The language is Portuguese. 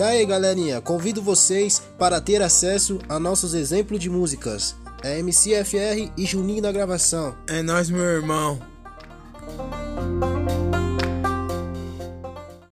E aí, galerinha, convido vocês para ter acesso a nossos exemplos de músicas. É MCFR e Juninho da gravação. É nós, meu irmão.